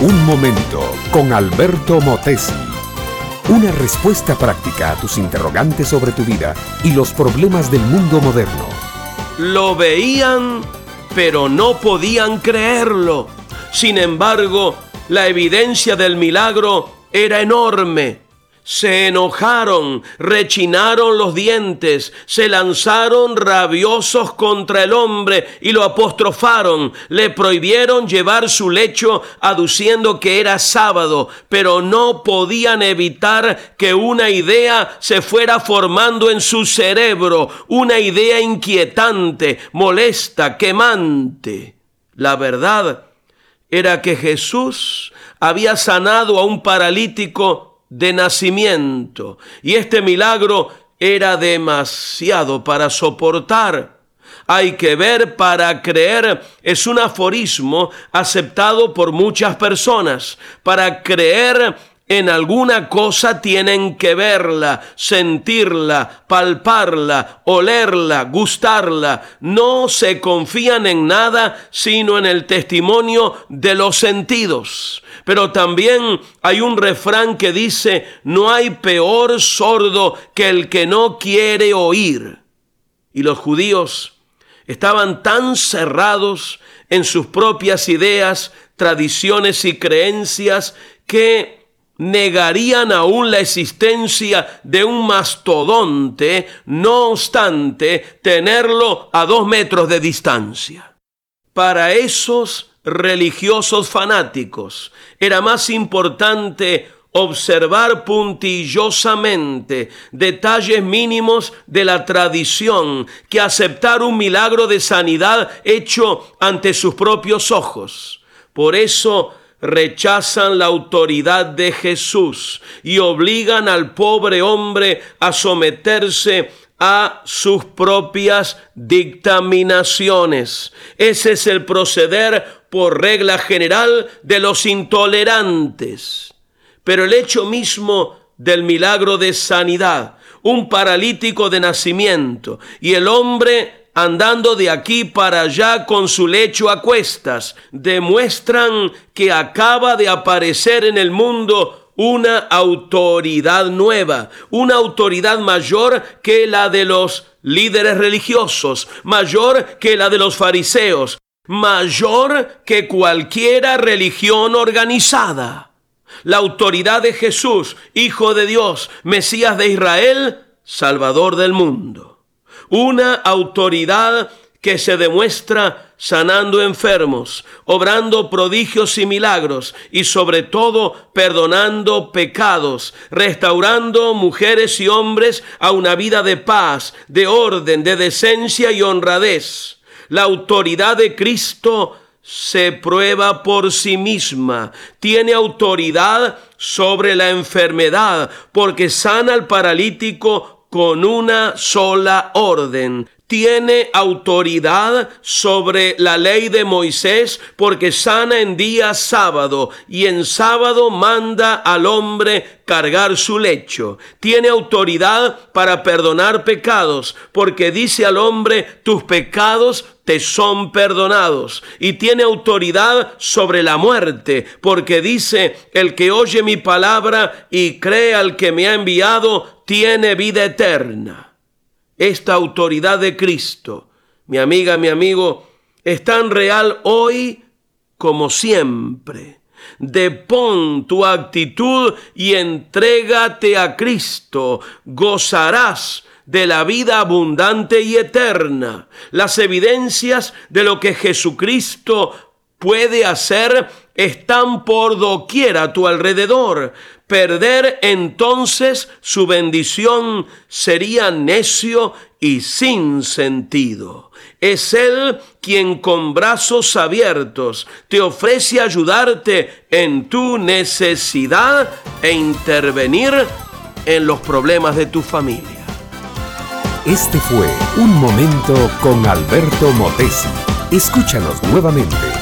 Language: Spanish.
Un momento con Alberto Motesi. Una respuesta práctica a tus interrogantes sobre tu vida y los problemas del mundo moderno. Lo veían, pero no podían creerlo. Sin embargo, la evidencia del milagro era enorme. Se enojaron, rechinaron los dientes, se lanzaron rabiosos contra el hombre y lo apostrofaron, le prohibieron llevar su lecho aduciendo que era sábado, pero no podían evitar que una idea se fuera formando en su cerebro, una idea inquietante, molesta, quemante. La verdad era que Jesús había sanado a un paralítico de nacimiento. Y este milagro era demasiado para soportar. Hay que ver para creer es un aforismo aceptado por muchas personas. Para creer en alguna cosa tienen que verla, sentirla, palparla, olerla, gustarla. No se confían en nada sino en el testimonio de los sentidos. Pero también hay un refrán que dice, no hay peor sordo que el que no quiere oír. Y los judíos estaban tan cerrados en sus propias ideas, tradiciones y creencias que negarían aún la existencia de un mastodonte, no obstante tenerlo a dos metros de distancia. Para esos religiosos fanáticos era más importante observar puntillosamente detalles mínimos de la tradición que aceptar un milagro de sanidad hecho ante sus propios ojos. Por eso rechazan la autoridad de Jesús y obligan al pobre hombre a someterse a sus propias dictaminaciones. Ese es el proceder por regla general de los intolerantes. Pero el hecho mismo del milagro de sanidad, un paralítico de nacimiento y el hombre andando de aquí para allá con su lecho a cuestas, demuestran que acaba de aparecer en el mundo una autoridad nueva, una autoridad mayor que la de los líderes religiosos, mayor que la de los fariseos, mayor que cualquiera religión organizada. La autoridad de Jesús, Hijo de Dios, Mesías de Israel, Salvador del mundo una autoridad que se demuestra sanando enfermos, obrando prodigios y milagros y sobre todo perdonando pecados, restaurando mujeres y hombres a una vida de paz, de orden, de decencia y honradez. La autoridad de Cristo se prueba por sí misma, tiene autoridad sobre la enfermedad, porque sana al paralítico con una sola orden. Tiene autoridad sobre la ley de Moisés porque sana en día sábado y en sábado manda al hombre cargar su lecho. Tiene autoridad para perdonar pecados porque dice al hombre tus pecados te son perdonados. Y tiene autoridad sobre la muerte, porque dice, el que oye mi palabra y cree al que me ha enviado, tiene vida eterna. Esta autoridad de Cristo, mi amiga, mi amigo, es tan real hoy como siempre. Depón tu actitud y entrégate a Cristo. Gozarás de la vida abundante y eterna. Las evidencias de lo que Jesucristo puede hacer están por doquier a tu alrededor. Perder entonces su bendición sería necio y sin sentido. Es Él quien con brazos abiertos te ofrece ayudarte en tu necesidad e intervenir en los problemas de tu familia. Este fue Un Momento con Alberto Motesi. Escúchanos nuevamente